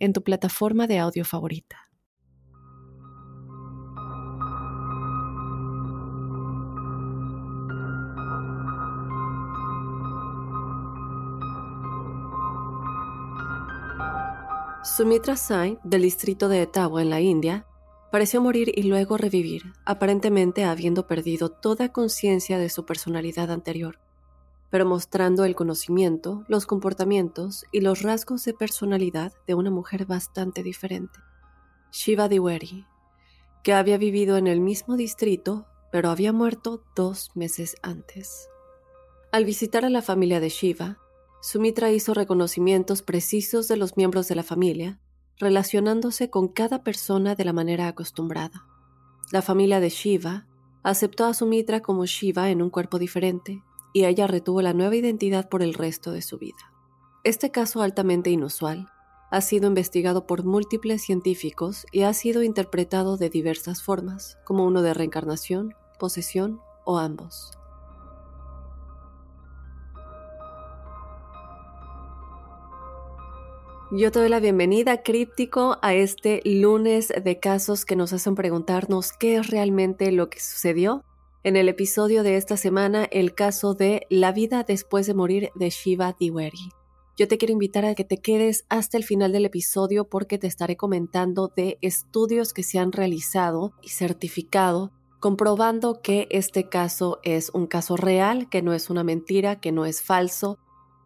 en tu plataforma de audio favorita. Sumitra Sai, del distrito de Etawah en la India, pareció morir y luego revivir, aparentemente habiendo perdido toda conciencia de su personalidad anterior pero mostrando el conocimiento, los comportamientos y los rasgos de personalidad de una mujer bastante diferente. Shiva Diwari, que había vivido en el mismo distrito, pero había muerto dos meses antes. Al visitar a la familia de Shiva, Sumitra hizo reconocimientos precisos de los miembros de la familia, relacionándose con cada persona de la manera acostumbrada. La familia de Shiva aceptó a Sumitra como Shiva en un cuerpo diferente, y ella retuvo la nueva identidad por el resto de su vida. Este caso altamente inusual ha sido investigado por múltiples científicos y ha sido interpretado de diversas formas, como uno de reencarnación, posesión o ambos. Yo te doy la bienvenida, críptico, a este lunes de casos que nos hacen preguntarnos qué es realmente lo que sucedió en el episodio de esta semana, el caso de La vida después de morir de Shiva Diwari. Yo te quiero invitar a que te quedes hasta el final del episodio porque te estaré comentando de estudios que se han realizado y certificado comprobando que este caso es un caso real, que no es una mentira, que no es falso,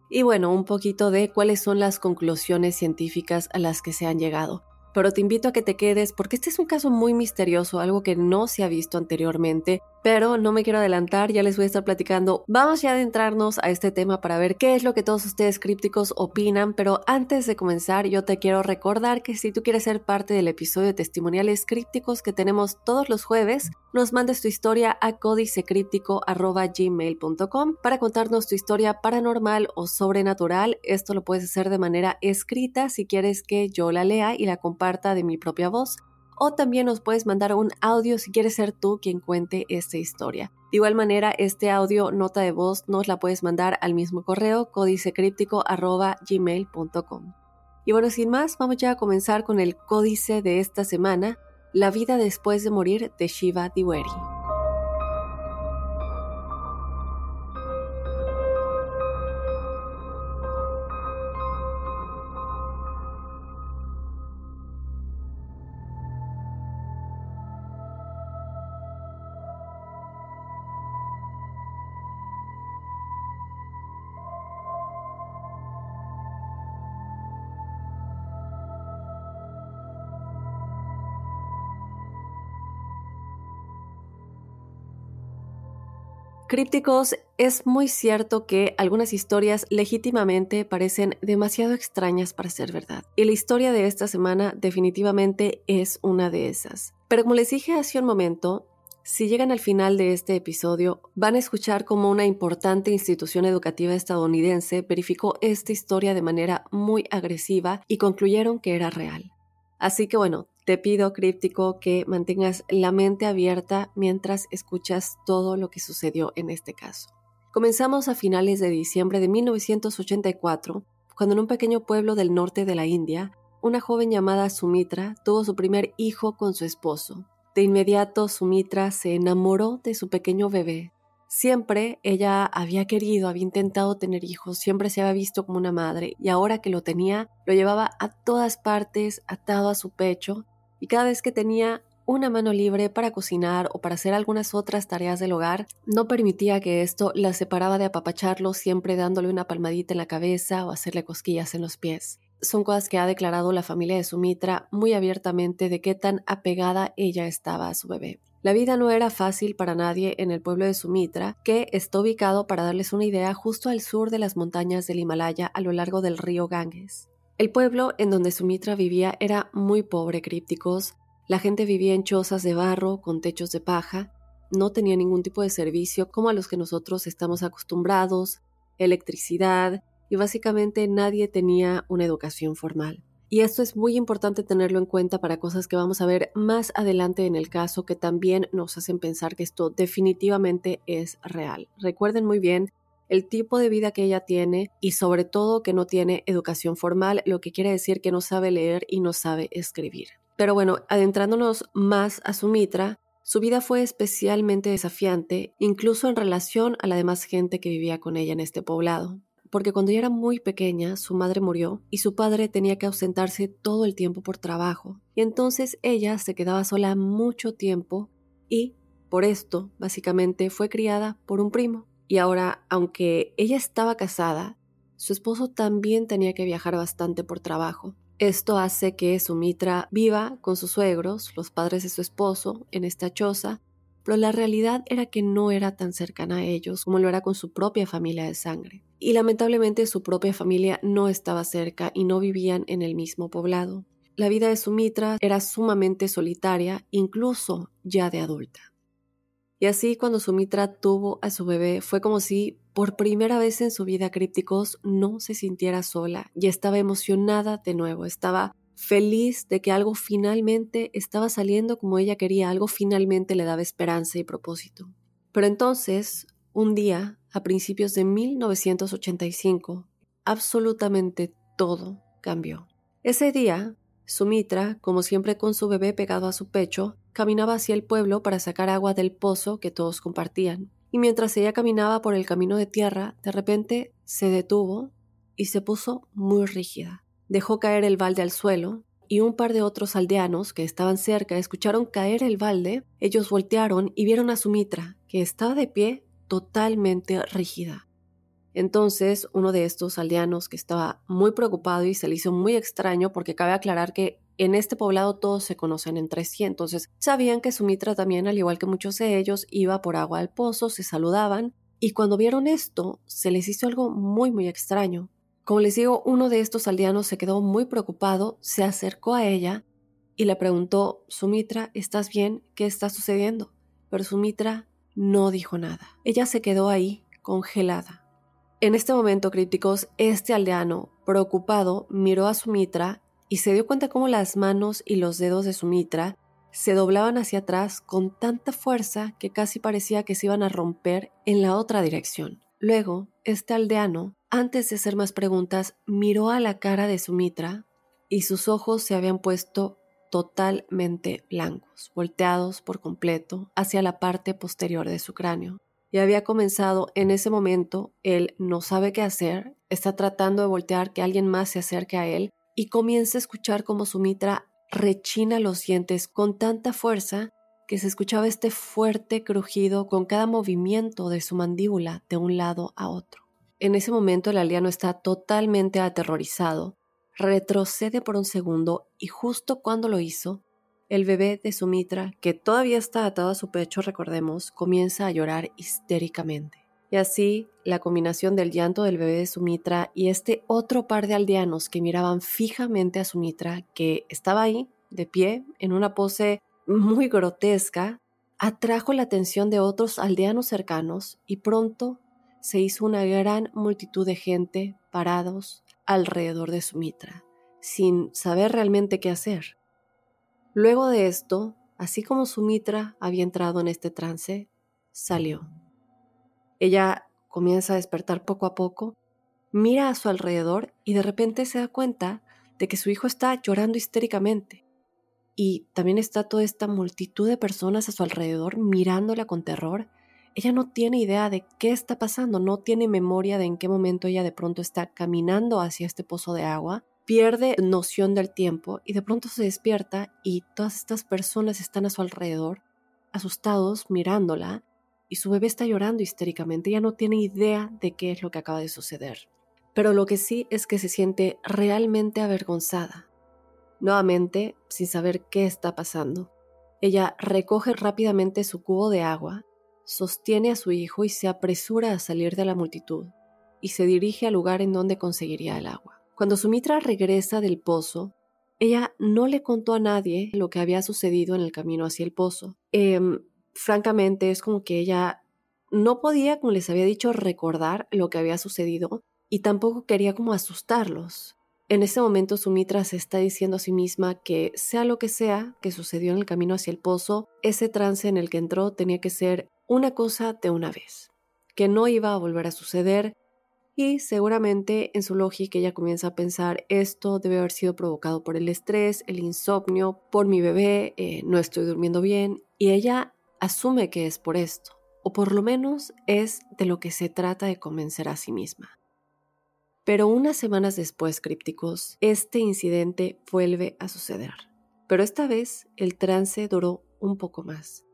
y bueno, un poquito de cuáles son las conclusiones científicas a las que se han llegado. Pero te invito a que te quedes porque este es un caso muy misterioso, algo que no se ha visto anteriormente, pero no me quiero adelantar, ya les voy a estar platicando. Vamos ya a adentrarnos a este tema para ver qué es lo que todos ustedes crípticos opinan, pero antes de comenzar yo te quiero recordar que si tú quieres ser parte del episodio de testimoniales crípticos que tenemos todos los jueves, nos mandes tu historia a códicecríptico.gmail.com para contarnos tu historia paranormal o sobrenatural. Esto lo puedes hacer de manera escrita si quieres que yo la lea y la comparta de mi propia voz. O también nos puedes mandar un audio si quieres ser tú quien cuente esta historia. De igual manera, este audio, nota de voz, nos la puedes mandar al mismo correo códicecríptico.gmail.com. Y bueno, sin más, vamos ya a comenzar con el códice de esta semana, La vida después de morir de Shiva Diwari. Crípticos, es muy cierto que algunas historias legítimamente parecen demasiado extrañas para ser verdad. Y la historia de esta semana definitivamente es una de esas. Pero como les dije hace un momento, si llegan al final de este episodio, van a escuchar cómo una importante institución educativa estadounidense verificó esta historia de manera muy agresiva y concluyeron que era real. Así que bueno, te pido, críptico, que mantengas la mente abierta mientras escuchas todo lo que sucedió en este caso. Comenzamos a finales de diciembre de 1984, cuando en un pequeño pueblo del norte de la India, una joven llamada Sumitra tuvo su primer hijo con su esposo. De inmediato, Sumitra se enamoró de su pequeño bebé. Siempre ella había querido, había intentado tener hijos, siempre se había visto como una madre y ahora que lo tenía, lo llevaba a todas partes, atado a su pecho y cada vez que tenía una mano libre para cocinar o para hacer algunas otras tareas del hogar, no permitía que esto la separaba de apapacharlo siempre dándole una palmadita en la cabeza o hacerle cosquillas en los pies. Son cosas que ha declarado la familia de Sumitra muy abiertamente de qué tan apegada ella estaba a su bebé. La vida no era fácil para nadie en el pueblo de Sumitra, que está ubicado, para darles una idea, justo al sur de las montañas del Himalaya a lo largo del río Ganges. El pueblo en donde Sumitra vivía era muy pobre, crípticos. La gente vivía en chozas de barro con techos de paja. No tenía ningún tipo de servicio como a los que nosotros estamos acostumbrados, electricidad, y básicamente nadie tenía una educación formal. Y esto es muy importante tenerlo en cuenta para cosas que vamos a ver más adelante en el caso que también nos hacen pensar que esto definitivamente es real. Recuerden muy bien el tipo de vida que ella tiene y sobre todo que no tiene educación formal, lo que quiere decir que no sabe leer y no sabe escribir. Pero bueno, adentrándonos más a Sumitra, su vida fue especialmente desafiante, incluso en relación a la demás gente que vivía con ella en este poblado, porque cuando ella era muy pequeña su madre murió y su padre tenía que ausentarse todo el tiempo por trabajo, y entonces ella se quedaba sola mucho tiempo y, por esto, básicamente fue criada por un primo. Y ahora, aunque ella estaba casada, su esposo también tenía que viajar bastante por trabajo. Esto hace que Sumitra viva con sus suegros, los padres de su esposo, en esta choza, pero la realidad era que no era tan cercana a ellos como lo era con su propia familia de sangre. Y lamentablemente su propia familia no estaba cerca y no vivían en el mismo poblado. La vida de Sumitra era sumamente solitaria, incluso ya de adulta. Y así cuando Sumitra tuvo a su bebé fue como si por primera vez en su vida Crípticos no se sintiera sola y estaba emocionada de nuevo, estaba feliz de que algo finalmente estaba saliendo como ella quería, algo finalmente le daba esperanza y propósito. Pero entonces, un día, a principios de 1985, absolutamente todo cambió. Ese día, Sumitra, como siempre con su bebé pegado a su pecho, caminaba hacia el pueblo para sacar agua del pozo que todos compartían. Y mientras ella caminaba por el camino de tierra, de repente se detuvo y se puso muy rígida. Dejó caer el balde al suelo y un par de otros aldeanos que estaban cerca escucharon caer el balde. Ellos voltearon y vieron a Sumitra, que estaba de pie totalmente rígida. Entonces, uno de estos aldeanos que estaba muy preocupado y se le hizo muy extraño porque cabe aclarar que en este poblado todos se conocen entre sí, entonces sabían que Sumitra también, al igual que muchos de ellos, iba por agua al pozo, se saludaban, y cuando vieron esto, se les hizo algo muy, muy extraño. Como les digo, uno de estos aldeanos se quedó muy preocupado, se acercó a ella y le preguntó, Sumitra, ¿estás bien? ¿Qué está sucediendo? Pero Sumitra no dijo nada. Ella se quedó ahí, congelada. En este momento, críticos, este aldeano, preocupado, miró a Sumitra y se dio cuenta cómo las manos y los dedos de Sumitra se doblaban hacia atrás con tanta fuerza que casi parecía que se iban a romper en la otra dirección. Luego, este aldeano, antes de hacer más preguntas, miró a la cara de Sumitra y sus ojos se habían puesto totalmente blancos, volteados por completo hacia la parte posterior de su cráneo y había comenzado en ese momento, él no sabe qué hacer, está tratando de voltear que alguien más se acerque a él y comienza a escuchar como Sumitra rechina los dientes con tanta fuerza que se escuchaba este fuerte crujido con cada movimiento de su mandíbula de un lado a otro. En ese momento el aldeano está totalmente aterrorizado, retrocede por un segundo y justo cuando lo hizo, el bebé de Sumitra, que todavía está atado a su pecho, recordemos, comienza a llorar histéricamente. Y así, la combinación del llanto del bebé de Sumitra y este otro par de aldeanos que miraban fijamente a Sumitra, que estaba ahí, de pie, en una pose muy grotesca, atrajo la atención de otros aldeanos cercanos y pronto se hizo una gran multitud de gente parados alrededor de Sumitra, sin saber realmente qué hacer. Luego de esto, así como Sumitra había entrado en este trance, salió. Ella comienza a despertar poco a poco, mira a su alrededor y de repente se da cuenta de que su hijo está llorando histéricamente. Y también está toda esta multitud de personas a su alrededor mirándola con terror. Ella no tiene idea de qué está pasando, no tiene memoria de en qué momento ella de pronto está caminando hacia este pozo de agua pierde noción del tiempo y de pronto se despierta y todas estas personas están a su alrededor, asustados, mirándola, y su bebé está llorando histéricamente. Ella no tiene idea de qué es lo que acaba de suceder. Pero lo que sí es que se siente realmente avergonzada. Nuevamente, sin saber qué está pasando, ella recoge rápidamente su cubo de agua, sostiene a su hijo y se apresura a salir de la multitud, y se dirige al lugar en donde conseguiría el agua. Cuando Sumitra regresa del pozo, ella no le contó a nadie lo que había sucedido en el camino hacia el pozo. Em, francamente, es como que ella no podía, como les había dicho, recordar lo que había sucedido y tampoco quería como asustarlos. En ese momento Sumitra se está diciendo a sí misma que sea lo que sea que sucedió en el camino hacia el pozo, ese trance en el que entró tenía que ser una cosa de una vez, que no iba a volver a suceder y seguramente en su lógica ella comienza a pensar esto debe haber sido provocado por el estrés, el insomnio, por mi bebé, eh, no estoy durmiendo bien y ella asume que es por esto, o por lo menos es de lo que se trata de convencer a sí misma. Pero unas semanas después, crípticos, este incidente vuelve a suceder. Pero esta vez el trance duró un poco más.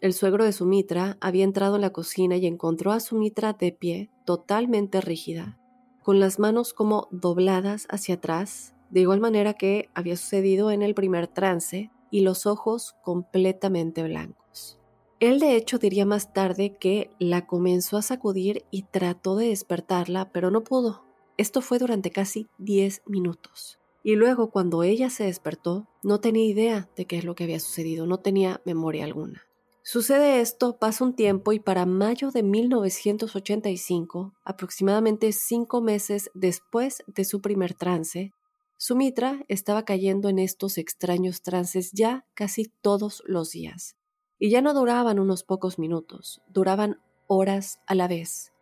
El suegro de Sumitra había entrado en la cocina y encontró a Sumitra de pie, totalmente rígida, con las manos como dobladas hacia atrás, de igual manera que había sucedido en el primer trance, y los ojos completamente blancos. Él de hecho diría más tarde que la comenzó a sacudir y trató de despertarla, pero no pudo. Esto fue durante casi 10 minutos. Y luego cuando ella se despertó, no tenía idea de qué es lo que había sucedido, no tenía memoria alguna. Sucede esto, pasa un tiempo y para mayo de 1985, aproximadamente cinco meses después de su primer trance, Sumitra estaba cayendo en estos extraños trances ya casi todos los días. Y ya no duraban unos pocos minutos, duraban horas a la vez.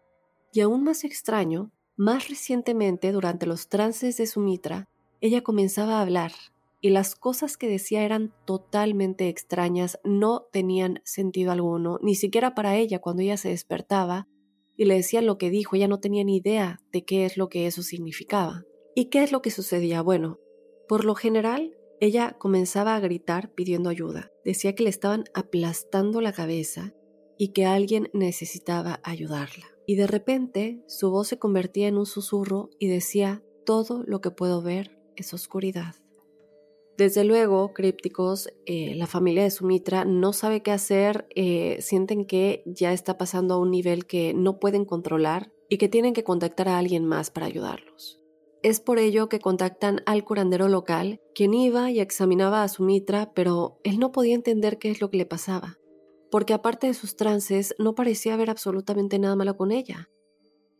Y aún más extraño, más recientemente, durante los trances de Sumitra, ella comenzaba a hablar y las cosas que decía eran totalmente extrañas, no tenían sentido alguno, ni siquiera para ella cuando ella se despertaba y le decían lo que dijo, ella no tenía ni idea de qué es lo que eso significaba. ¿Y qué es lo que sucedía? Bueno, por lo general, ella comenzaba a gritar pidiendo ayuda. Decía que le estaban aplastando la cabeza y que alguien necesitaba ayudarla. Y de repente su voz se convertía en un susurro y decía, todo lo que puedo ver es oscuridad. Desde luego, crípticos, eh, la familia de Sumitra no sabe qué hacer, eh, sienten que ya está pasando a un nivel que no pueden controlar y que tienen que contactar a alguien más para ayudarlos. Es por ello que contactan al curandero local, quien iba y examinaba a Sumitra, pero él no podía entender qué es lo que le pasaba, porque aparte de sus trances no parecía haber absolutamente nada malo con ella.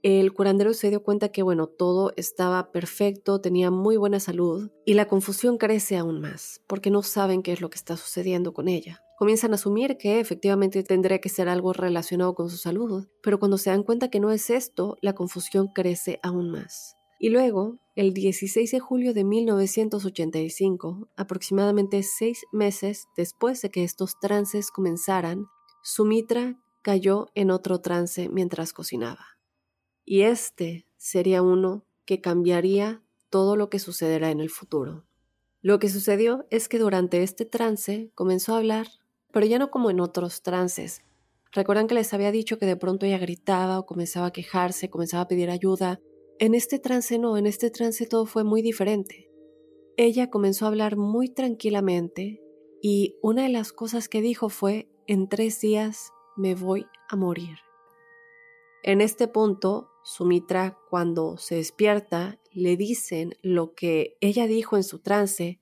El curandero se dio cuenta que, bueno, todo estaba perfecto, tenía muy buena salud y la confusión crece aún más, porque no saben qué es lo que está sucediendo con ella. Comienzan a asumir que efectivamente tendría que ser algo relacionado con su salud, pero cuando se dan cuenta que no es esto, la confusión crece aún más. Y luego, el 16 de julio de 1985, aproximadamente seis meses después de que estos trances comenzaran, Sumitra cayó en otro trance mientras cocinaba y este sería uno que cambiaría todo lo que sucederá en el futuro. Lo que sucedió es que durante este trance comenzó a hablar, pero ya no como en otros trances. Recuerdan que les había dicho que de pronto ella gritaba o comenzaba a quejarse, comenzaba a pedir ayuda. En este trance no, en este trance todo fue muy diferente. Ella comenzó a hablar muy tranquilamente y una de las cosas que dijo fue, en tres días me voy a morir. En este punto, Sumitra, cuando se despierta, le dicen lo que ella dijo en su trance.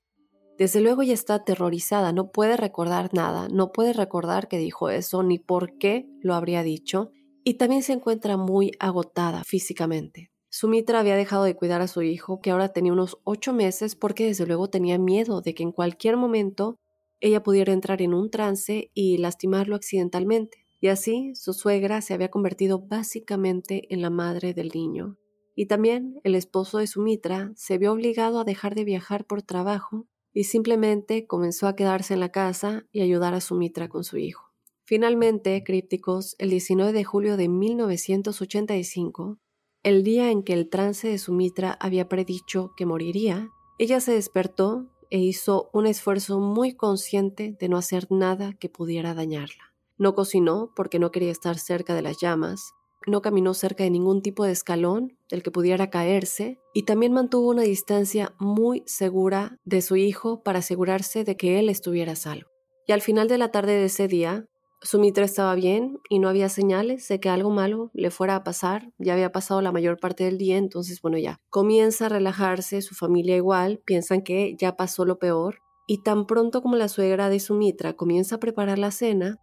Desde luego ella está aterrorizada, no puede recordar nada, no puede recordar que dijo eso ni por qué lo habría dicho, y también se encuentra muy agotada físicamente. Sumitra había dejado de cuidar a su hijo, que ahora tenía unos ocho meses, porque desde luego tenía miedo de que en cualquier momento ella pudiera entrar en un trance y lastimarlo accidentalmente. Y así su suegra se había convertido básicamente en la madre del niño. Y también el esposo de Sumitra se vio obligado a dejar de viajar por trabajo y simplemente comenzó a quedarse en la casa y ayudar a Sumitra con su hijo. Finalmente, crípticos, el 19 de julio de 1985, el día en que el trance de Sumitra había predicho que moriría, ella se despertó e hizo un esfuerzo muy consciente de no hacer nada que pudiera dañarla. No cocinó porque no quería estar cerca de las llamas, no caminó cerca de ningún tipo de escalón del que pudiera caerse y también mantuvo una distancia muy segura de su hijo para asegurarse de que él estuviera salvo. Y al final de la tarde de ese día, Sumitra estaba bien y no había señales de que algo malo le fuera a pasar. Ya había pasado la mayor parte del día, entonces, bueno, ya comienza a relajarse, su familia igual, piensan que ya pasó lo peor. Y tan pronto como la suegra de Sumitra comienza a preparar la cena,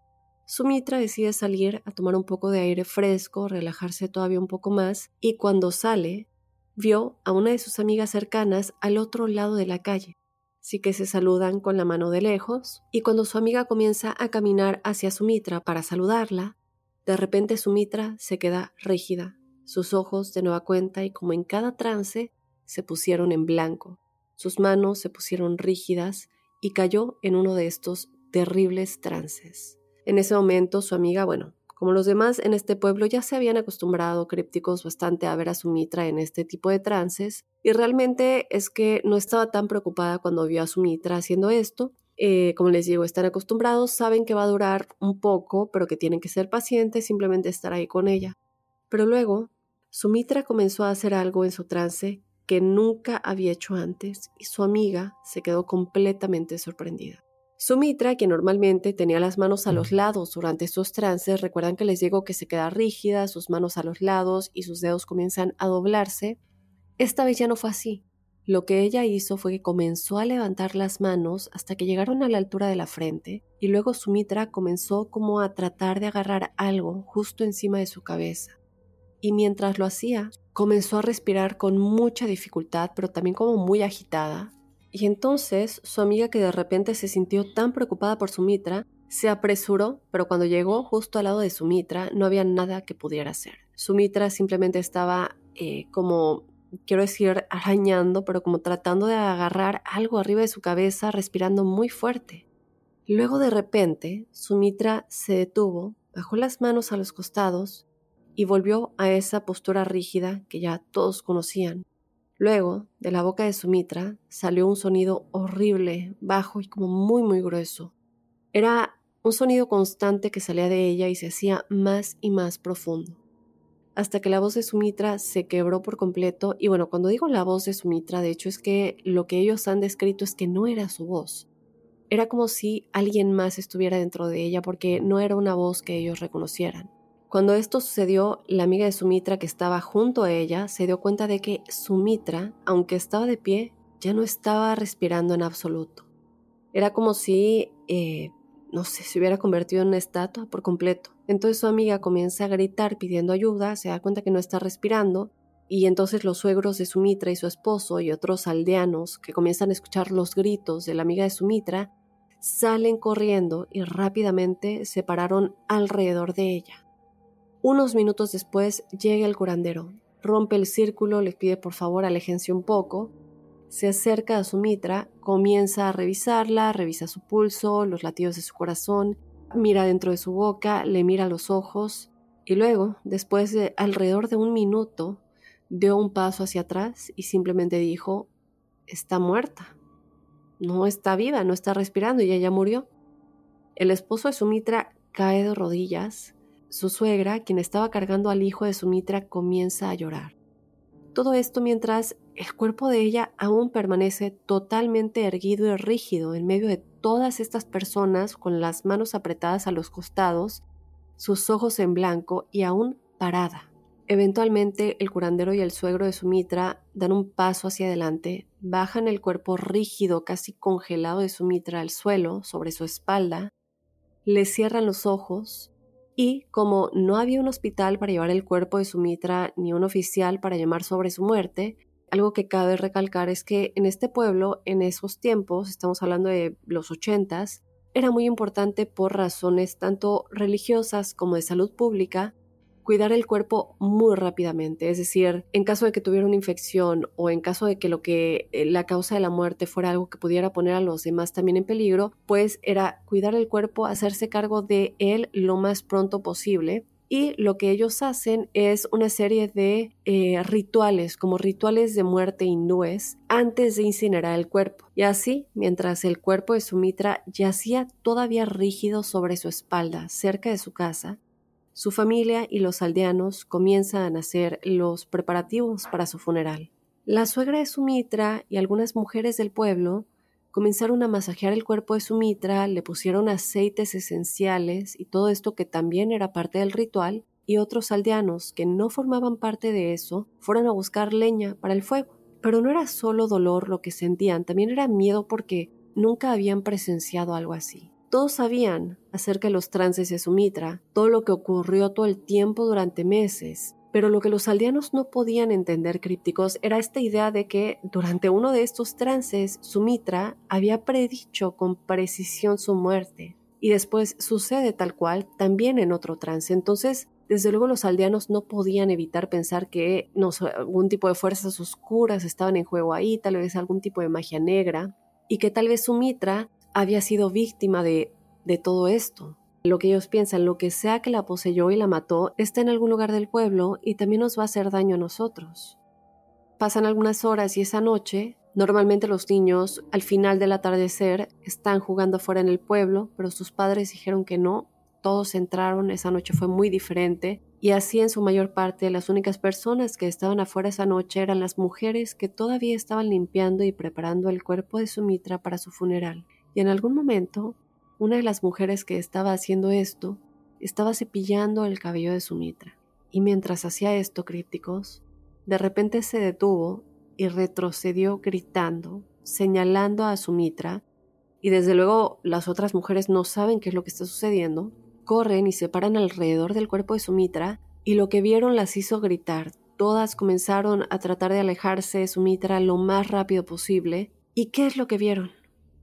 Sumitra decide salir a tomar un poco de aire fresco, relajarse todavía un poco más, y cuando sale, vio a una de sus amigas cercanas al otro lado de la calle sí que se saludan con la mano de lejos, y cuando su amiga comienza a caminar hacia Sumitra para saludarla, de repente Sumitra se queda rígida, sus ojos de nueva cuenta y como en cada trance se pusieron en blanco, sus manos se pusieron rígidas y cayó en uno de estos terribles trances. En ese momento su amiga, bueno, como los demás en este pueblo ya se habían acostumbrado crípticos bastante a ver a Sumitra en este tipo de trances, y realmente es que no estaba tan preocupada cuando vio a Sumitra haciendo esto. Eh, como les digo, están acostumbrados, saben que va a durar un poco, pero que tienen que ser pacientes, simplemente estar ahí con ella. Pero luego, Sumitra comenzó a hacer algo en su trance que nunca había hecho antes y su amiga se quedó completamente sorprendida. Sumitra, que normalmente tenía las manos a los lados durante estos trances, recuerdan que les digo que se queda rígida, sus manos a los lados y sus dedos comienzan a doblarse. Esta vez ya no fue así. Lo que ella hizo fue que comenzó a levantar las manos hasta que llegaron a la altura de la frente y luego Sumitra comenzó como a tratar de agarrar algo justo encima de su cabeza. Y mientras lo hacía, comenzó a respirar con mucha dificultad, pero también como muy agitada, y entonces su amiga que de repente se sintió tan preocupada por Sumitra, se apresuró, pero cuando llegó justo al lado de Sumitra no había nada que pudiera hacer. Sumitra simplemente estaba eh, como, quiero decir, arañando, pero como tratando de agarrar algo arriba de su cabeza, respirando muy fuerte. Luego de repente, Sumitra se detuvo, bajó las manos a los costados y volvió a esa postura rígida que ya todos conocían. Luego, de la boca de Sumitra salió un sonido horrible, bajo y como muy muy grueso. Era un sonido constante que salía de ella y se hacía más y más profundo. Hasta que la voz de Sumitra se quebró por completo y bueno, cuando digo la voz de Sumitra, de hecho es que lo que ellos han descrito es que no era su voz. Era como si alguien más estuviera dentro de ella porque no era una voz que ellos reconocieran. Cuando esto sucedió, la amiga de Sumitra que estaba junto a ella se dio cuenta de que Sumitra, aunque estaba de pie, ya no estaba respirando en absoluto. Era como si, eh, no sé, se hubiera convertido en una estatua por completo. Entonces su amiga comienza a gritar pidiendo ayuda, se da cuenta que no está respirando, y entonces los suegros de Sumitra y su esposo y otros aldeanos que comienzan a escuchar los gritos de la amiga de Sumitra, salen corriendo y rápidamente se pararon alrededor de ella. Unos minutos después llega el curandero, rompe el círculo, le pide por favor alejense un poco, se acerca a Sumitra, comienza a revisarla, revisa su pulso, los latidos de su corazón, mira dentro de su boca, le mira los ojos y luego, después de alrededor de un minuto, dio un paso hacia atrás y simplemente dijo, está muerta, no está viva, no está respirando y ella murió. El esposo de Sumitra cae de rodillas, su suegra, quien estaba cargando al hijo de Sumitra, comienza a llorar. Todo esto mientras el cuerpo de ella aún permanece totalmente erguido y rígido en medio de todas estas personas con las manos apretadas a los costados, sus ojos en blanco y aún parada. Eventualmente el curandero y el suegro de Sumitra dan un paso hacia adelante, bajan el cuerpo rígido, casi congelado de Sumitra al suelo, sobre su espalda, le cierran los ojos y como no había un hospital para llevar el cuerpo de Sumitra ni un oficial para llamar sobre su muerte, algo que cabe recalcar es que en este pueblo, en esos tiempos, estamos hablando de los ochentas, era muy importante por razones tanto religiosas como de salud pública cuidar el cuerpo muy rápidamente, es decir, en caso de que tuviera una infección o en caso de que lo que eh, la causa de la muerte fuera algo que pudiera poner a los demás también en peligro, pues era cuidar el cuerpo, hacerse cargo de él lo más pronto posible y lo que ellos hacen es una serie de eh, rituales, como rituales de muerte hindúes, antes de incinerar el cuerpo. Y así, mientras el cuerpo de Sumitra yacía todavía rígido sobre su espalda, cerca de su casa, su familia y los aldeanos comienzan a hacer los preparativos para su funeral. La suegra de Sumitra y algunas mujeres del pueblo comenzaron a masajear el cuerpo de Sumitra, le pusieron aceites esenciales y todo esto que también era parte del ritual, y otros aldeanos que no formaban parte de eso fueron a buscar leña para el fuego. Pero no era solo dolor lo que sentían, también era miedo porque nunca habían presenciado algo así. Todos sabían acerca de los trances de Sumitra, todo lo que ocurrió todo el tiempo durante meses, pero lo que los aldeanos no podían entender crípticos era esta idea de que durante uno de estos trances Sumitra había predicho con precisión su muerte y después sucede tal cual también en otro trance. Entonces, desde luego los aldeanos no podían evitar pensar que algún tipo de fuerzas oscuras estaban en juego ahí, tal vez algún tipo de magia negra, y que tal vez Sumitra había sido víctima de, de todo esto lo que ellos piensan, lo que sea que la poseyó y la mató, está en algún lugar del pueblo y también nos va a hacer daño a nosotros. Pasan algunas horas y esa noche, normalmente los niños al final del atardecer están jugando fuera en el pueblo, pero sus padres dijeron que no, todos entraron, esa noche fue muy diferente y así en su mayor parte las únicas personas que estaban afuera esa noche eran las mujeres que todavía estaban limpiando y preparando el cuerpo de Sumitra para su funeral. Y en algún momento una de las mujeres que estaba haciendo esto estaba cepillando el cabello de Sumitra. Y mientras hacía esto, crípticos, de repente se detuvo y retrocedió gritando, señalando a Sumitra, y desde luego las otras mujeres no saben qué es lo que está sucediendo, corren y se paran alrededor del cuerpo de Sumitra, y lo que vieron las hizo gritar. Todas comenzaron a tratar de alejarse de Sumitra lo más rápido posible. ¿Y qué es lo que vieron?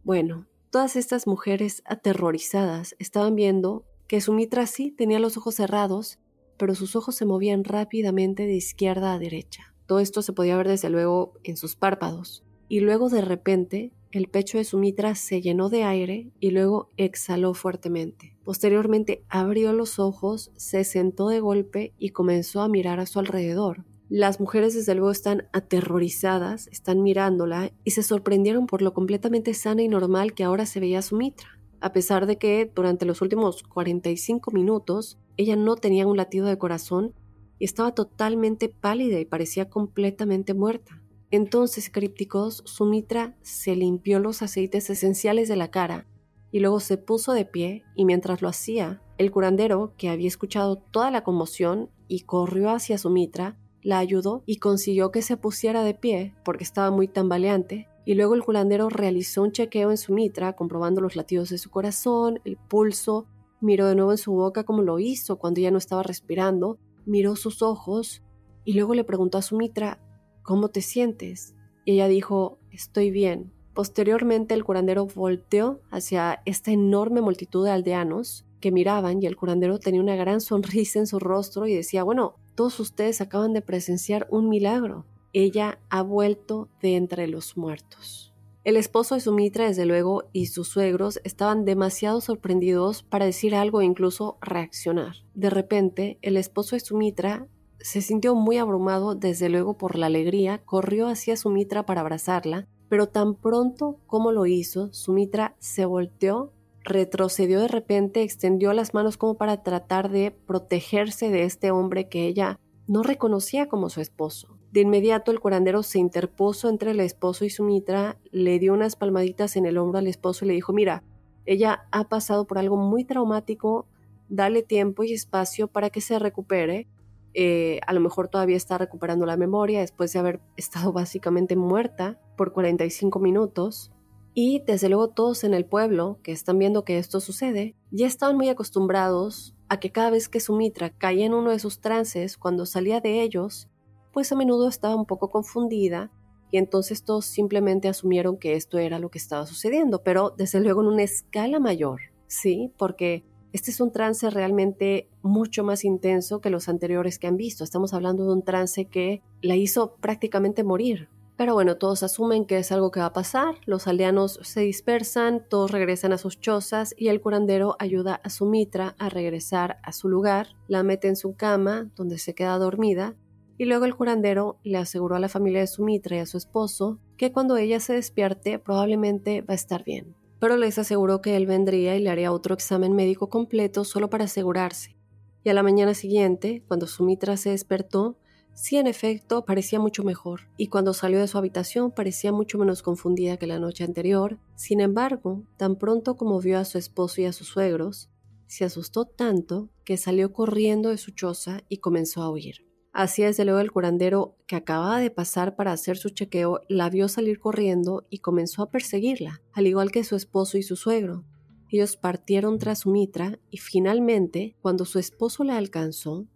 Bueno, Todas estas mujeres aterrorizadas estaban viendo que Sumitra sí tenía los ojos cerrados, pero sus ojos se movían rápidamente de izquierda a derecha. Todo esto se podía ver desde luego en sus párpados. Y luego de repente el pecho de Sumitra se llenó de aire y luego exhaló fuertemente. Posteriormente abrió los ojos, se sentó de golpe y comenzó a mirar a su alrededor. Las mujeres desde luego están aterrorizadas, están mirándola y se sorprendieron por lo completamente sana y normal que ahora se veía Sumitra, a pesar de que durante los últimos 45 minutos ella no tenía un latido de corazón y estaba totalmente pálida y parecía completamente muerta. Entonces, crípticos, Sumitra se limpió los aceites esenciales de la cara y luego se puso de pie y mientras lo hacía, el curandero, que había escuchado toda la conmoción y corrió hacia Sumitra, la ayudó y consiguió que se pusiera de pie porque estaba muy tambaleante, y luego el culandero realizó un chequeo en su mitra, comprobando los latidos de su corazón, el pulso, miró de nuevo en su boca como lo hizo cuando ya no estaba respirando, miró sus ojos y luego le preguntó a su mitra, ¿cómo te sientes? Y ella dijo, estoy bien. Posteriormente el curandero volteó hacia esta enorme multitud de aldeanos que miraban y el curandero tenía una gran sonrisa en su rostro y decía, bueno, todos ustedes acaban de presenciar un milagro. Ella ha vuelto de entre los muertos. El esposo de Sumitra, desde luego, y sus suegros estaban demasiado sorprendidos para decir algo e incluso reaccionar. De repente, el esposo de Sumitra se sintió muy abrumado, desde luego por la alegría, corrió hacia Sumitra para abrazarla, pero tan pronto como lo hizo, Sumitra se volteó retrocedió de repente, extendió las manos como para tratar de protegerse de este hombre que ella no reconocía como su esposo. De inmediato el curandero se interpuso entre el esposo y Sumitra, le dio unas palmaditas en el hombro al esposo y le dijo, mira, ella ha pasado por algo muy traumático, dale tiempo y espacio para que se recupere. Eh, a lo mejor todavía está recuperando la memoria después de haber estado básicamente muerta por 45 minutos. Y desde luego todos en el pueblo que están viendo que esto sucede, ya estaban muy acostumbrados a que cada vez que Sumitra caía en uno de sus trances, cuando salía de ellos, pues a menudo estaba un poco confundida y entonces todos simplemente asumieron que esto era lo que estaba sucediendo, pero desde luego en una escala mayor, ¿sí? Porque este es un trance realmente mucho más intenso que los anteriores que han visto. Estamos hablando de un trance que la hizo prácticamente morir, pero bueno, todos asumen que es algo que va a pasar, los aldeanos se dispersan, todos regresan a sus chozas y el curandero ayuda a Sumitra a regresar a su lugar, la mete en su cama, donde se queda dormida, y luego el curandero le aseguró a la familia de Sumitra y a su esposo que cuando ella se despierte probablemente va a estar bien. Pero les aseguró que él vendría y le haría otro examen médico completo solo para asegurarse. Y a la mañana siguiente, cuando Sumitra se despertó, Sí, en efecto, parecía mucho mejor, y cuando salió de su habitación parecía mucho menos confundida que la noche anterior. Sin embargo, tan pronto como vio a su esposo y a sus suegros, se asustó tanto que salió corriendo de su choza y comenzó a huir. Así desde luego el curandero que acababa de pasar para hacer su chequeo la vio salir corriendo y comenzó a perseguirla, al igual que su esposo y su suegro. Ellos partieron tras Sumitra y finalmente, cuando su esposo la alcanzó,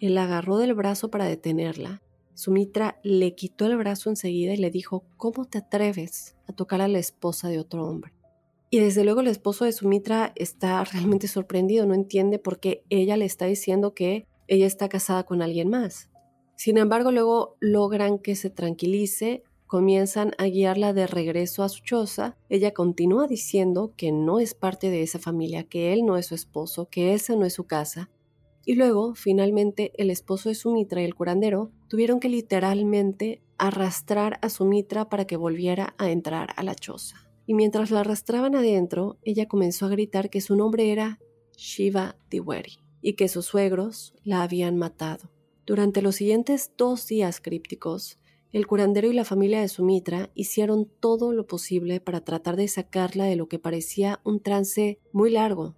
él la agarró del brazo para detenerla. Sumitra le quitó el brazo enseguida y le dijo, ¿cómo te atreves a tocar a la esposa de otro hombre? Y desde luego el esposo de Sumitra está realmente sorprendido, no entiende por qué ella le está diciendo que ella está casada con alguien más. Sin embargo, luego logran que se tranquilice, comienzan a guiarla de regreso a su choza. Ella continúa diciendo que no es parte de esa familia, que él no es su esposo, que esa no es su casa. Y luego, finalmente, el esposo de Sumitra y el curandero tuvieron que literalmente arrastrar a Sumitra para que volviera a entrar a la choza. Y mientras la arrastraban adentro, ella comenzó a gritar que su nombre era Shiva Diwari y que sus suegros la habían matado. Durante los siguientes dos días crípticos, el curandero y la familia de Sumitra hicieron todo lo posible para tratar de sacarla de lo que parecía un trance muy largo,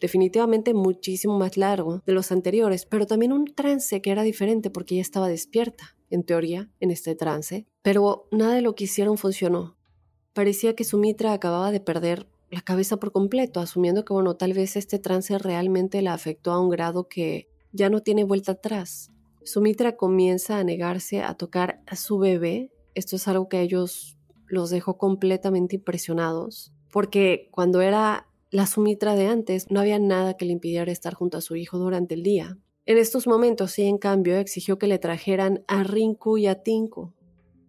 definitivamente muchísimo más largo de los anteriores, pero también un trance que era diferente porque ella estaba despierta, en teoría, en este trance, pero nada de lo que hicieron funcionó. Parecía que Sumitra acababa de perder la cabeza por completo, asumiendo que, bueno, tal vez este trance realmente la afectó a un grado que ya no tiene vuelta atrás. Sumitra comienza a negarse a tocar a su bebé. Esto es algo que a ellos los dejó completamente impresionados, porque cuando era la Sumitra de antes no había nada que le impidiera estar junto a su hijo durante el día. En estos momentos sí, en cambio, exigió que le trajeran a Rinku y a Tinku,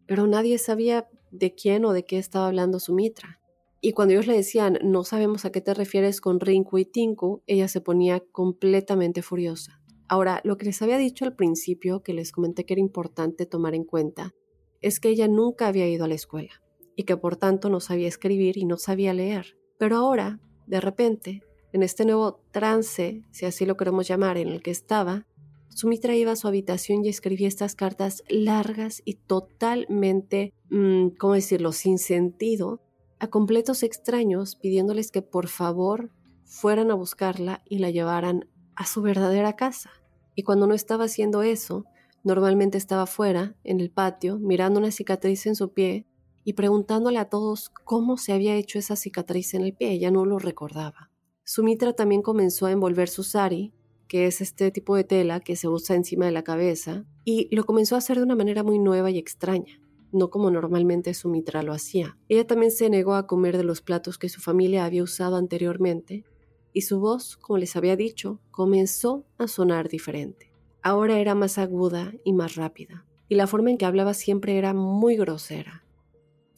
pero nadie sabía de quién o de qué estaba hablando Sumitra. Y cuando ellos le decían, no sabemos a qué te refieres con Rinku y Tinku, ella se ponía completamente furiosa. Ahora, lo que les había dicho al principio, que les comenté que era importante tomar en cuenta, es que ella nunca había ido a la escuela y que por tanto no sabía escribir y no sabía leer. Pero ahora, de repente, en este nuevo trance, si así lo queremos llamar, en el que estaba, Sumitra iba a su habitación y escribía estas cartas largas y totalmente, mm, ¿cómo decirlo?, sin sentido, a completos extraños pidiéndoles que por favor fueran a buscarla y la llevaran a su verdadera casa. Y cuando no estaba haciendo eso, normalmente estaba fuera, en el patio, mirando una cicatriz en su pie y preguntándole a todos cómo se había hecho esa cicatriz en el pie. Ella no lo recordaba. Sumitra también comenzó a envolver su sari, que es este tipo de tela que se usa encima de la cabeza, y lo comenzó a hacer de una manera muy nueva y extraña no como normalmente Sumitra lo hacía. Ella también se negó a comer de los platos que su familia había usado anteriormente, y su voz, como les había dicho, comenzó a sonar diferente. Ahora era más aguda y más rápida, y la forma en que hablaba siempre era muy grosera.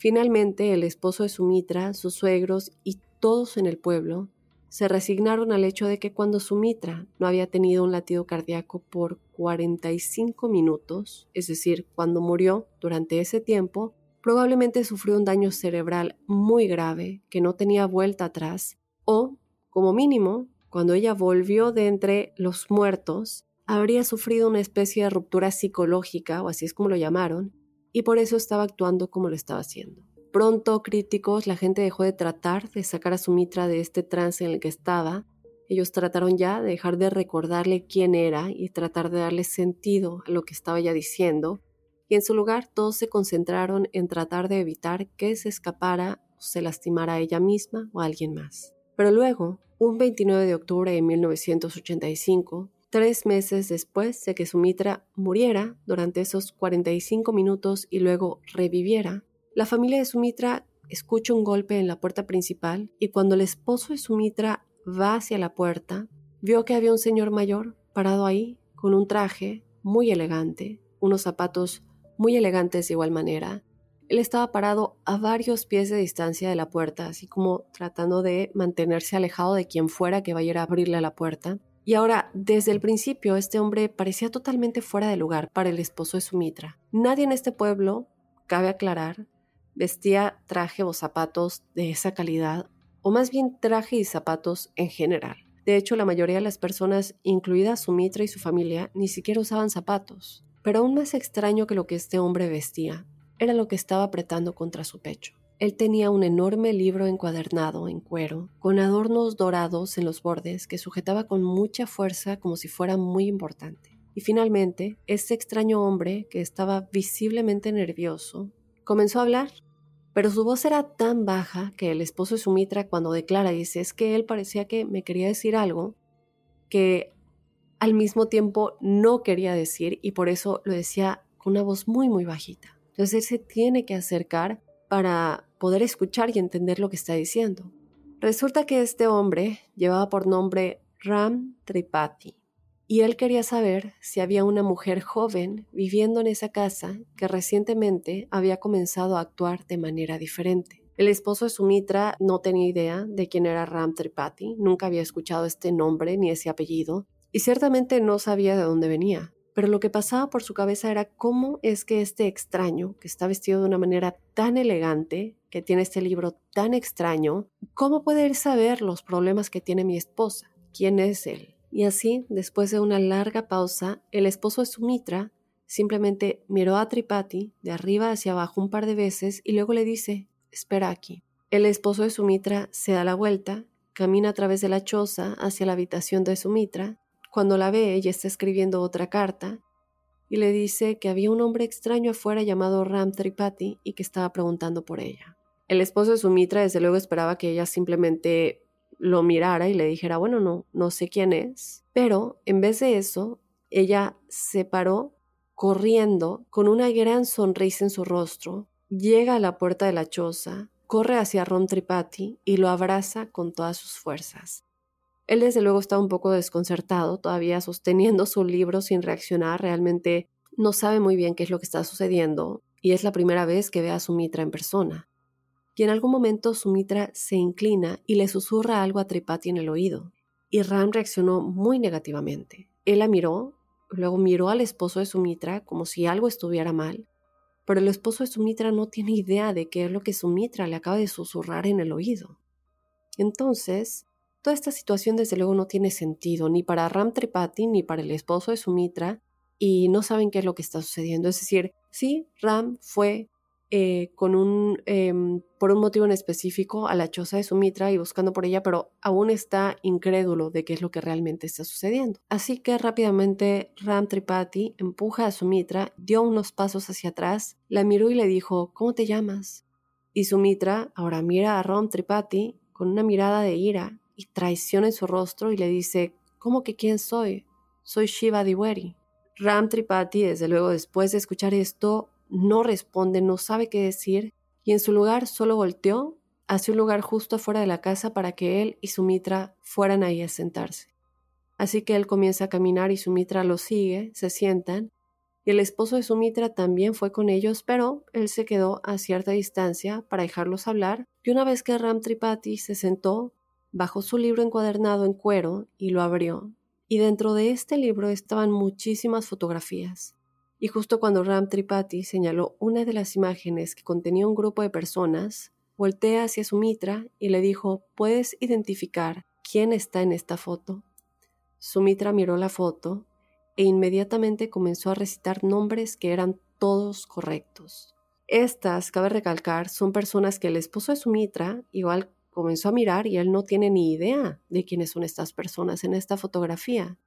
Finalmente, el esposo de Sumitra, sus suegros y todos en el pueblo se resignaron al hecho de que cuando Sumitra no había tenido un latido cardíaco por 45 minutos, es decir, cuando murió durante ese tiempo, probablemente sufrió un daño cerebral muy grave que no tenía vuelta atrás, o, como mínimo, cuando ella volvió de entre los muertos, habría sufrido una especie de ruptura psicológica, o así es como lo llamaron, y por eso estaba actuando como lo estaba haciendo. Pronto, críticos, la gente dejó de tratar de sacar a Sumitra de este trance en el que estaba. Ellos trataron ya de dejar de recordarle quién era y tratar de darle sentido a lo que estaba ya diciendo. Y en su lugar, todos se concentraron en tratar de evitar que se escapara o se lastimara a ella misma o a alguien más. Pero luego, un 29 de octubre de 1985, tres meses después de que Sumitra muriera durante esos 45 minutos y luego reviviera, la familia de Sumitra escucha un golpe en la puerta principal y cuando el esposo de Sumitra va hacia la puerta, vio que había un señor mayor parado ahí con un traje muy elegante, unos zapatos muy elegantes de igual manera. Él estaba parado a varios pies de distancia de la puerta, así como tratando de mantenerse alejado de quien fuera que vaya a abrirle la puerta. Y ahora, desde el principio, este hombre parecía totalmente fuera de lugar para el esposo de Sumitra. Nadie en este pueblo, cabe aclarar, vestía traje o zapatos de esa calidad, o más bien traje y zapatos en general. De hecho, la mayoría de las personas, incluida Sumitra y su familia, ni siquiera usaban zapatos. Pero aún más extraño que lo que este hombre vestía era lo que estaba apretando contra su pecho. Él tenía un enorme libro encuadernado en cuero, con adornos dorados en los bordes que sujetaba con mucha fuerza como si fuera muy importante. Y finalmente, este extraño hombre, que estaba visiblemente nervioso, comenzó a hablar, pero su voz era tan baja que el esposo de Sumitra cuando declara dice es que él parecía que me quería decir algo que al mismo tiempo no quería decir y por eso lo decía con una voz muy muy bajita. Entonces él se tiene que acercar para poder escuchar y entender lo que está diciendo. Resulta que este hombre llevaba por nombre Ram Tripathi y él quería saber si había una mujer joven viviendo en esa casa que recientemente había comenzado a actuar de manera diferente. El esposo de Sumitra no tenía idea de quién era Ram Tripathi, nunca había escuchado este nombre ni ese apellido y ciertamente no sabía de dónde venía pero lo que pasaba por su cabeza era cómo es que este extraño, que está vestido de una manera tan elegante, que tiene este libro tan extraño, ¿cómo puede él saber los problemas que tiene mi esposa? ¿Quién es él? Y así, después de una larga pausa, el esposo de Sumitra simplemente miró a Tripati de arriba hacia abajo un par de veces y luego le dice, espera aquí. El esposo de Sumitra se da la vuelta, camina a través de la choza hacia la habitación de Sumitra cuando la ve, ella está escribiendo otra carta y le dice que había un hombre extraño afuera llamado Ram Tripati y que estaba preguntando por ella. El esposo de Sumitra desde luego esperaba que ella simplemente lo mirara y le dijera, bueno, no, no sé quién es. Pero en vez de eso, ella se paró corriendo con una gran sonrisa en su rostro, llega a la puerta de la choza, corre hacia Ram Tripati y lo abraza con todas sus fuerzas. Él desde luego está un poco desconcertado, todavía sosteniendo su libro sin reaccionar, realmente no sabe muy bien qué es lo que está sucediendo y es la primera vez que ve a Sumitra en persona. Y en algún momento Sumitra se inclina y le susurra algo a Tripati en el oído. Y Ram reaccionó muy negativamente. Él la miró, luego miró al esposo de Sumitra como si algo estuviera mal, pero el esposo de Sumitra no tiene idea de qué es lo que Sumitra le acaba de susurrar en el oído. Entonces, Toda esta situación desde luego no tiene sentido ni para Ram Tripathi ni para el esposo de Sumitra y no saben qué es lo que está sucediendo. Es decir, sí, Ram fue eh, con un, em, por un motivo en específico a la choza de Sumitra y buscando por ella, pero aún está incrédulo de qué es lo que realmente está sucediendo. Así que rápidamente Ram Tripathi empuja a Sumitra, dio unos pasos hacia atrás, la miró y le dijo, ¿cómo te llamas? Y Sumitra ahora mira a Ram Tripathi con una mirada de ira y traición en su rostro y le dice, ¿cómo que quién soy? Soy Shiva Diwari. Ram Tripathi, desde luego, después de escuchar esto, no responde, no sabe qué decir y en su lugar solo volteó hacia un lugar justo afuera de la casa para que él y Sumitra fueran ahí a sentarse. Así que él comienza a caminar y Sumitra lo sigue, se sientan, y el esposo de Sumitra también fue con ellos, pero él se quedó a cierta distancia para dejarlos hablar, y una vez que Ram Tripathi se sentó, bajó su libro encuadernado en cuero y lo abrió. Y dentro de este libro estaban muchísimas fotografías. Y justo cuando Ram Tripathi señaló una de las imágenes que contenía un grupo de personas, voltea hacia Sumitra y le dijo, ¿puedes identificar quién está en esta foto? Sumitra miró la foto e inmediatamente comenzó a recitar nombres que eran todos correctos. Estas, cabe recalcar, son personas que el esposo de Sumitra, igual comenzó a mirar y él no tiene ni idea de quiénes son estas personas en esta fotografía.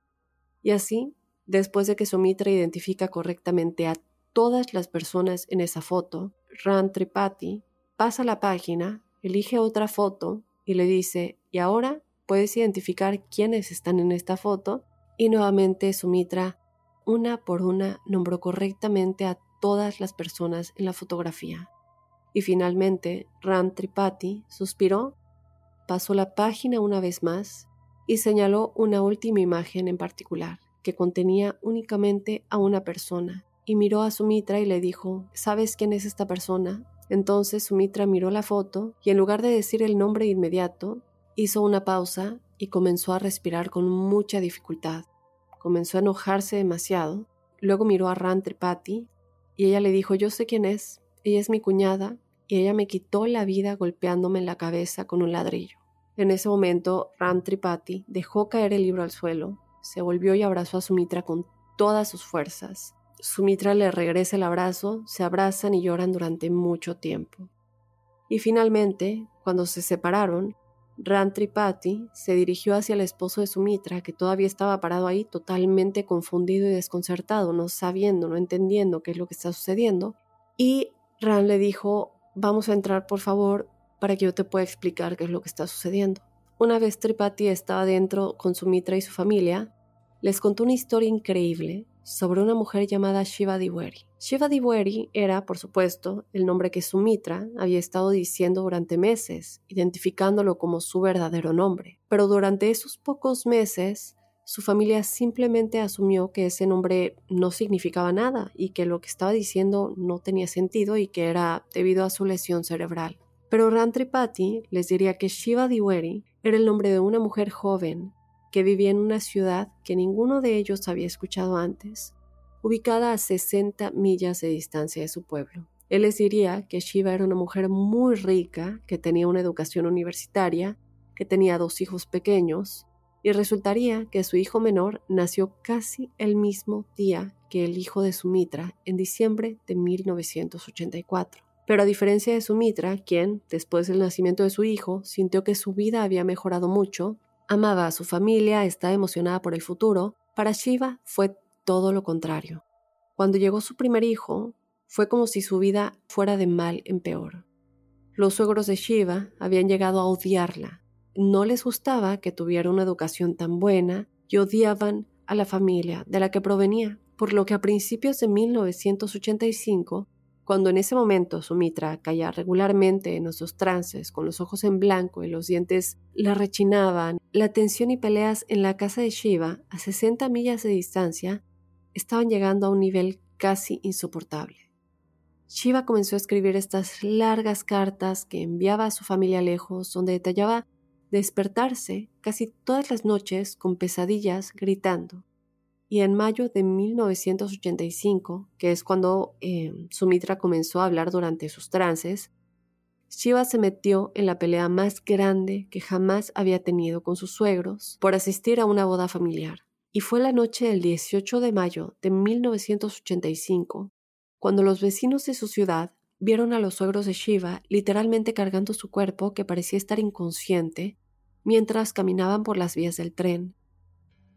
Y así, después de que Sumitra identifica correctamente a todas las personas en esa foto, Ram Tripathi pasa la página, elige otra foto y le dice, y ahora puedes identificar quiénes están en esta foto. Y nuevamente Sumitra, una por una, nombró correctamente a todas las personas en la fotografía. Y finalmente, Ram Tripathi suspiró, pasó la página una vez más y señaló una última imagen en particular, que contenía únicamente a una persona, y miró a Sumitra y le dijo, ¿sabes quién es esta persona? Entonces Sumitra miró la foto y en lugar de decir el nombre inmediato, hizo una pausa y comenzó a respirar con mucha dificultad. Comenzó a enojarse demasiado. Luego miró a Ram Tripathi y ella le dijo, yo sé quién es, ella es mi cuñada y ella me quitó la vida golpeándome en la cabeza con un ladrillo. En ese momento, Ram Tripathi dejó caer el libro al suelo, se volvió y abrazó a Sumitra con todas sus fuerzas. Sumitra le regresa el abrazo, se abrazan y lloran durante mucho tiempo. Y finalmente, cuando se separaron, Ram Tripathi se dirigió hacia el esposo de Sumitra, que todavía estaba parado ahí totalmente confundido y desconcertado, no sabiendo, no entendiendo qué es lo que está sucediendo, y Ram le dijo, vamos a entrar por favor para que yo te pueda explicar qué es lo que está sucediendo. Una vez Tripathi estaba dentro con Sumitra y su familia, les contó una historia increíble sobre una mujer llamada Shiva Diwari. Shiva Diwari era, por supuesto, el nombre que Sumitra había estado diciendo durante meses, identificándolo como su verdadero nombre. Pero durante esos pocos meses, su familia simplemente asumió que ese nombre no significaba nada y que lo que estaba diciendo no tenía sentido y que era debido a su lesión cerebral. Pero Rantripati les diría que Shiva Diwari era el nombre de una mujer joven que vivía en una ciudad que ninguno de ellos había escuchado antes, ubicada a 60 millas de distancia de su pueblo. Él les diría que Shiva era una mujer muy rica, que tenía una educación universitaria, que tenía dos hijos pequeños, y resultaría que su hijo menor nació casi el mismo día que el hijo de Sumitra, en diciembre de 1984. Pero a diferencia de Sumitra, quien, después del nacimiento de su hijo, sintió que su vida había mejorado mucho, Amaba a su familia, estaba emocionada por el futuro. Para Shiva fue todo lo contrario. Cuando llegó su primer hijo, fue como si su vida fuera de mal en peor. Los suegros de Shiva habían llegado a odiarla. No les gustaba que tuviera una educación tan buena y odiaban a la familia de la que provenía, por lo que a principios de 1985 cuando en ese momento Sumitra caía regularmente en esos trances, con los ojos en blanco y los dientes la rechinaban, la tensión y peleas en la casa de Shiva, a 60 millas de distancia, estaban llegando a un nivel casi insoportable. Shiva comenzó a escribir estas largas cartas que enviaba a su familia lejos, donde detallaba despertarse casi todas las noches con pesadillas gritando, y en mayo de 1985, que es cuando eh, Sumitra comenzó a hablar durante sus trances, Shiva se metió en la pelea más grande que jamás había tenido con sus suegros por asistir a una boda familiar. Y fue la noche del 18 de mayo de 1985 cuando los vecinos de su ciudad vieron a los suegros de Shiva literalmente cargando su cuerpo que parecía estar inconsciente mientras caminaban por las vías del tren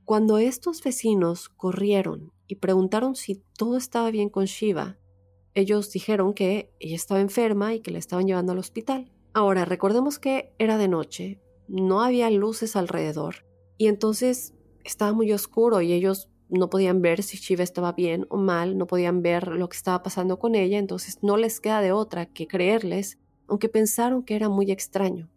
cuando estos vecinos corrieron y preguntaron si todo estaba bien con Shiva, ellos dijeron que ella estaba enferma y que la estaban llevando al hospital. Ahora, recordemos que era de noche, no había luces alrededor y entonces estaba muy oscuro y ellos no podían ver si Shiva estaba bien o mal, no podían ver lo que estaba pasando con ella, entonces no les queda de otra que creerles, aunque pensaron que era muy extraño.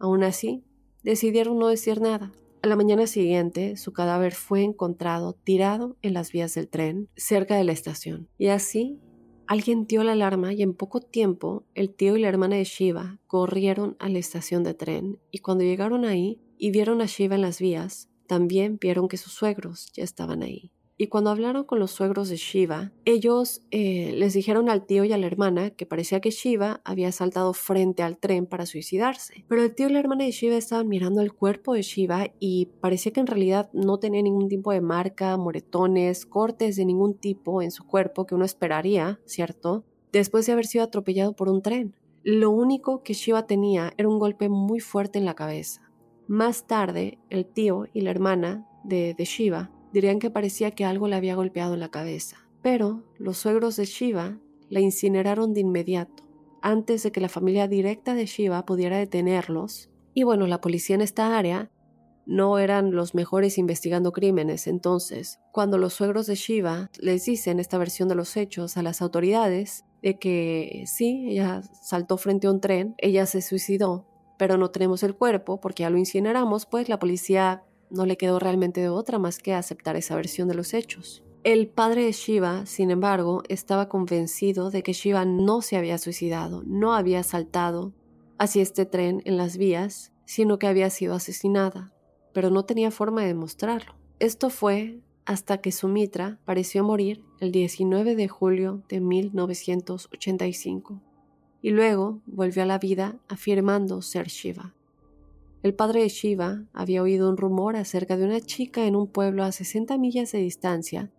Aún así, decidieron no decir nada. A la mañana siguiente, su cadáver fue encontrado tirado en las vías del tren, cerca de la estación. Y así, alguien dio la alarma y en poco tiempo, el tío y la hermana de Shiva corrieron a la estación de tren y cuando llegaron ahí y vieron a Shiva en las vías, también vieron que sus suegros ya estaban ahí. Y cuando hablaron con los suegros de Shiva, ellos eh, les dijeron al tío y a la hermana que parecía que Shiva había saltado frente al tren para suicidarse. Pero el tío y la hermana de Shiva estaban mirando el cuerpo de Shiva y parecía que en realidad no tenía ningún tipo de marca, moretones, cortes de ningún tipo en su cuerpo que uno esperaría, ¿cierto? Después de haber sido atropellado por un tren. Lo único que Shiva tenía era un golpe muy fuerte en la cabeza. Más tarde, el tío y la hermana de, de Shiva dirían que parecía que algo le había golpeado en la cabeza. Pero los suegros de Shiva la incineraron de inmediato, antes de que la familia directa de Shiva pudiera detenerlos. Y bueno, la policía en esta área no eran los mejores investigando crímenes, entonces, cuando los suegros de Shiva les dicen esta versión de los hechos a las autoridades, de que sí, ella saltó frente a un tren, ella se suicidó, pero no tenemos el cuerpo porque ya lo incineramos, pues la policía no le quedó realmente de otra más que aceptar esa versión de los hechos. El padre de Shiva, sin embargo, estaba convencido de que Shiva no se había suicidado, no había saltado hacia este tren en las vías, sino que había sido asesinada, pero no tenía forma de demostrarlo. Esto fue hasta que Sumitra pareció morir el 19 de julio de 1985 y luego volvió a la vida afirmando ser Shiva. El padre de Shiva había oído un rumor acerca de una chica en un pueblo a 60 millas de distancia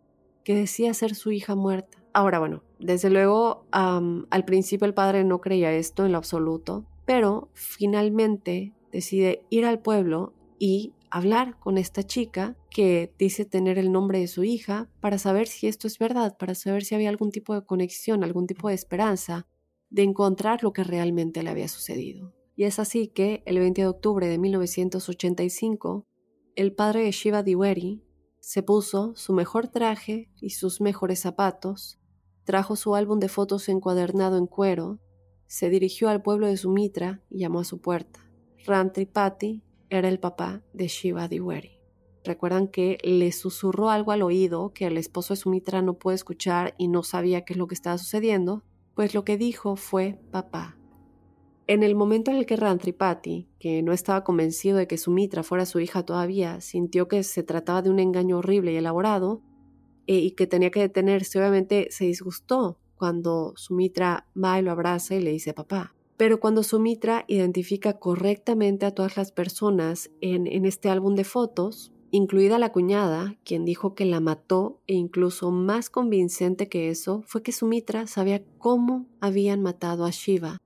que decía ser su hija muerta. Ahora, bueno, desde luego al principio el padre no creía esto en lo absoluto, pero finalmente decide ir al pueblo y hablar con esta chica que dice tener el nombre de su hija para saber si esto es verdad, para saber si había algún tipo de conexión, algún tipo de esperanza de encontrar lo que realmente le había sucedido. Y es así que el 20 de octubre de 1985, el padre de Shiva Diwari se puso su mejor traje y sus mejores zapatos, trajo su álbum de fotos encuadernado en cuero, se dirigió al pueblo de Sumitra y llamó a su puerta. Rantripati era el papá de Shiva Diwari. Recuerdan que le susurró algo al oído que el esposo de Sumitra no puede escuchar y no sabía qué es lo que estaba sucediendo, pues lo que dijo fue papá. En el momento en el que Rantripati, que no estaba convencido de que Sumitra fuera su hija todavía, sintió que se trataba de un engaño horrible y elaborado eh, y que tenía que detenerse, obviamente se disgustó cuando Sumitra va y lo abraza y le dice papá. Pero cuando Sumitra identifica correctamente a todas las personas en, en este álbum de fotos, incluida la cuñada, quien dijo que la mató, e incluso más convincente que eso fue que Sumitra sabía cómo habían matado a Shiva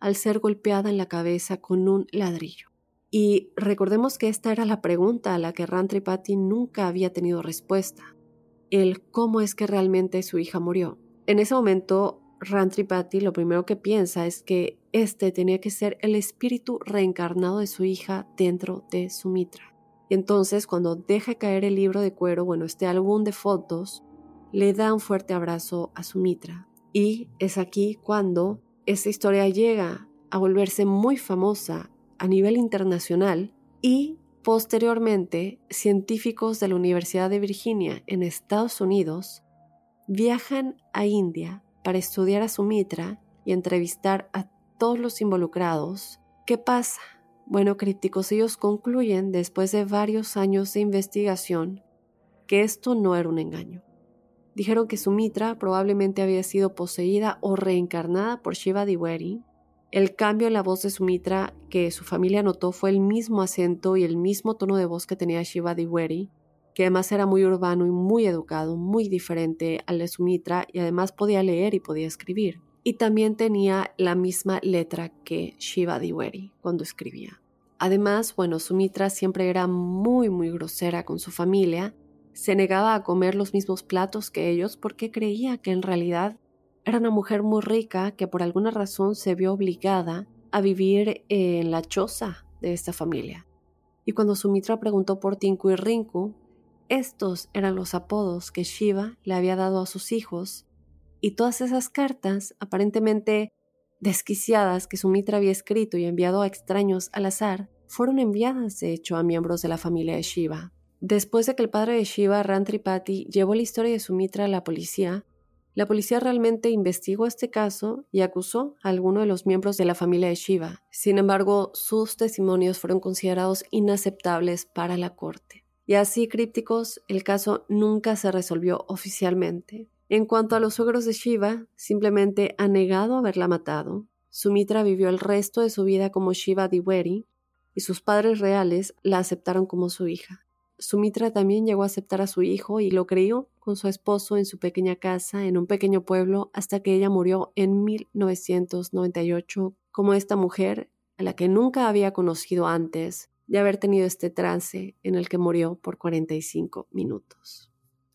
al ser golpeada en la cabeza con un ladrillo. Y recordemos que esta era la pregunta a la que Rantripati nunca había tenido respuesta, el cómo es que realmente su hija murió. En ese momento, Rantripati lo primero que piensa es que este tenía que ser el espíritu reencarnado de su hija dentro de Sumitra. Y entonces, cuando deja caer el libro de cuero, bueno, este álbum de fotos, le da un fuerte abrazo a Sumitra. Y es aquí cuando esta historia llega a volverse muy famosa a nivel internacional y posteriormente científicos de la Universidad de Virginia en Estados Unidos viajan a India para estudiar a Sumitra y entrevistar a todos los involucrados. ¿Qué pasa? Bueno, crípticos, ellos concluyen, después de varios años de investigación, que esto no era un engaño. Dijeron que Sumitra probablemente había sido poseída o reencarnada por Shiva Diwari. El cambio en la voz de Sumitra que su familia notó fue el mismo acento y el mismo tono de voz que tenía Shiva Diwari, que además era muy urbano y muy educado, muy diferente al de Sumitra y además podía leer y podía escribir. Y también tenía la misma letra que Shiva Diwari cuando escribía. Además, bueno, Sumitra siempre era muy muy grosera con su familia, se negaba a comer los mismos platos que ellos porque creía que en realidad era una mujer muy rica que por alguna razón se vio obligada a vivir en la choza de esta familia. Y cuando Sumitra preguntó por Tinku y Rinku, estos eran los apodos que Shiva le había dado a sus hijos, y todas esas cartas, aparentemente desquiciadas que Sumitra había escrito y enviado a extraños al azar, fueron enviadas de hecho a miembros de la familia de Shiva. Después de que el padre de Shiva, Rantripati, llevó la historia de Sumitra a la policía, la policía realmente investigó este caso y acusó a alguno de los miembros de la familia de Shiva. Sin embargo, sus testimonios fueron considerados inaceptables para la corte y así crípticos, el caso nunca se resolvió oficialmente. En cuanto a los suegros de Shiva, simplemente ha negado haberla matado. Sumitra vivió el resto de su vida como Shiva Diwari y sus padres reales la aceptaron como su hija. Sumitra también llegó a aceptar a su hijo y lo crió con su esposo en su pequeña casa en un pequeño pueblo hasta que ella murió en 1998 como esta mujer a la que nunca había conocido antes de haber tenido este trance en el que murió por 45 minutos.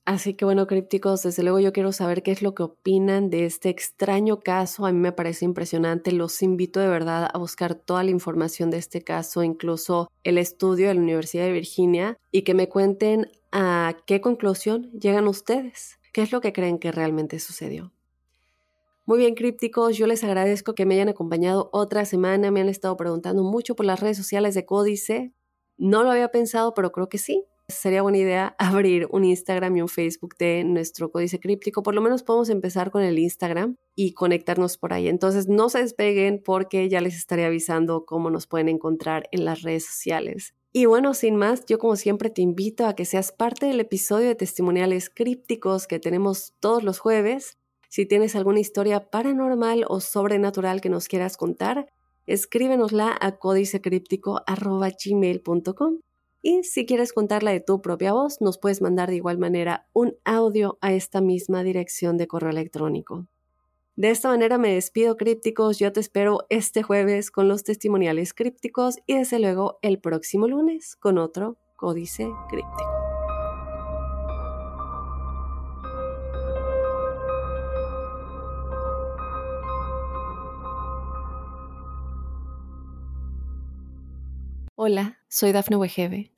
Así que bueno, crípticos, desde luego yo quiero saber qué es lo que opinan de este extraño caso. A mí me parece impresionante. Los invito de verdad a buscar toda la información de este caso, incluso el estudio de la Universidad de Virginia, y que me cuenten a qué conclusión llegan ustedes. ¿Qué es lo que creen que realmente sucedió? Muy bien, crípticos, yo les agradezco que me hayan acompañado otra semana. Me han estado preguntando mucho por las redes sociales de Códice. No lo había pensado, pero creo que sí. Sería buena idea abrir un Instagram y un Facebook de nuestro códice críptico. Por lo menos podemos empezar con el Instagram y conectarnos por ahí. Entonces no se despeguen porque ya les estaré avisando cómo nos pueden encontrar en las redes sociales. Y bueno, sin más, yo como siempre te invito a que seas parte del episodio de testimoniales crípticos que tenemos todos los jueves. Si tienes alguna historia paranormal o sobrenatural que nos quieras contar, escríbenosla a códicecríptico.gmail.com Y si quieres contarla de tu propia voz, nos puedes mandar de igual manera un audio a esta misma dirección de correo electrónico. De esta manera me despido crípticos, yo te espero este jueves con los testimoniales crípticos y desde luego el próximo lunes con otro códice críptico. Hola, soy Dafne Wegebe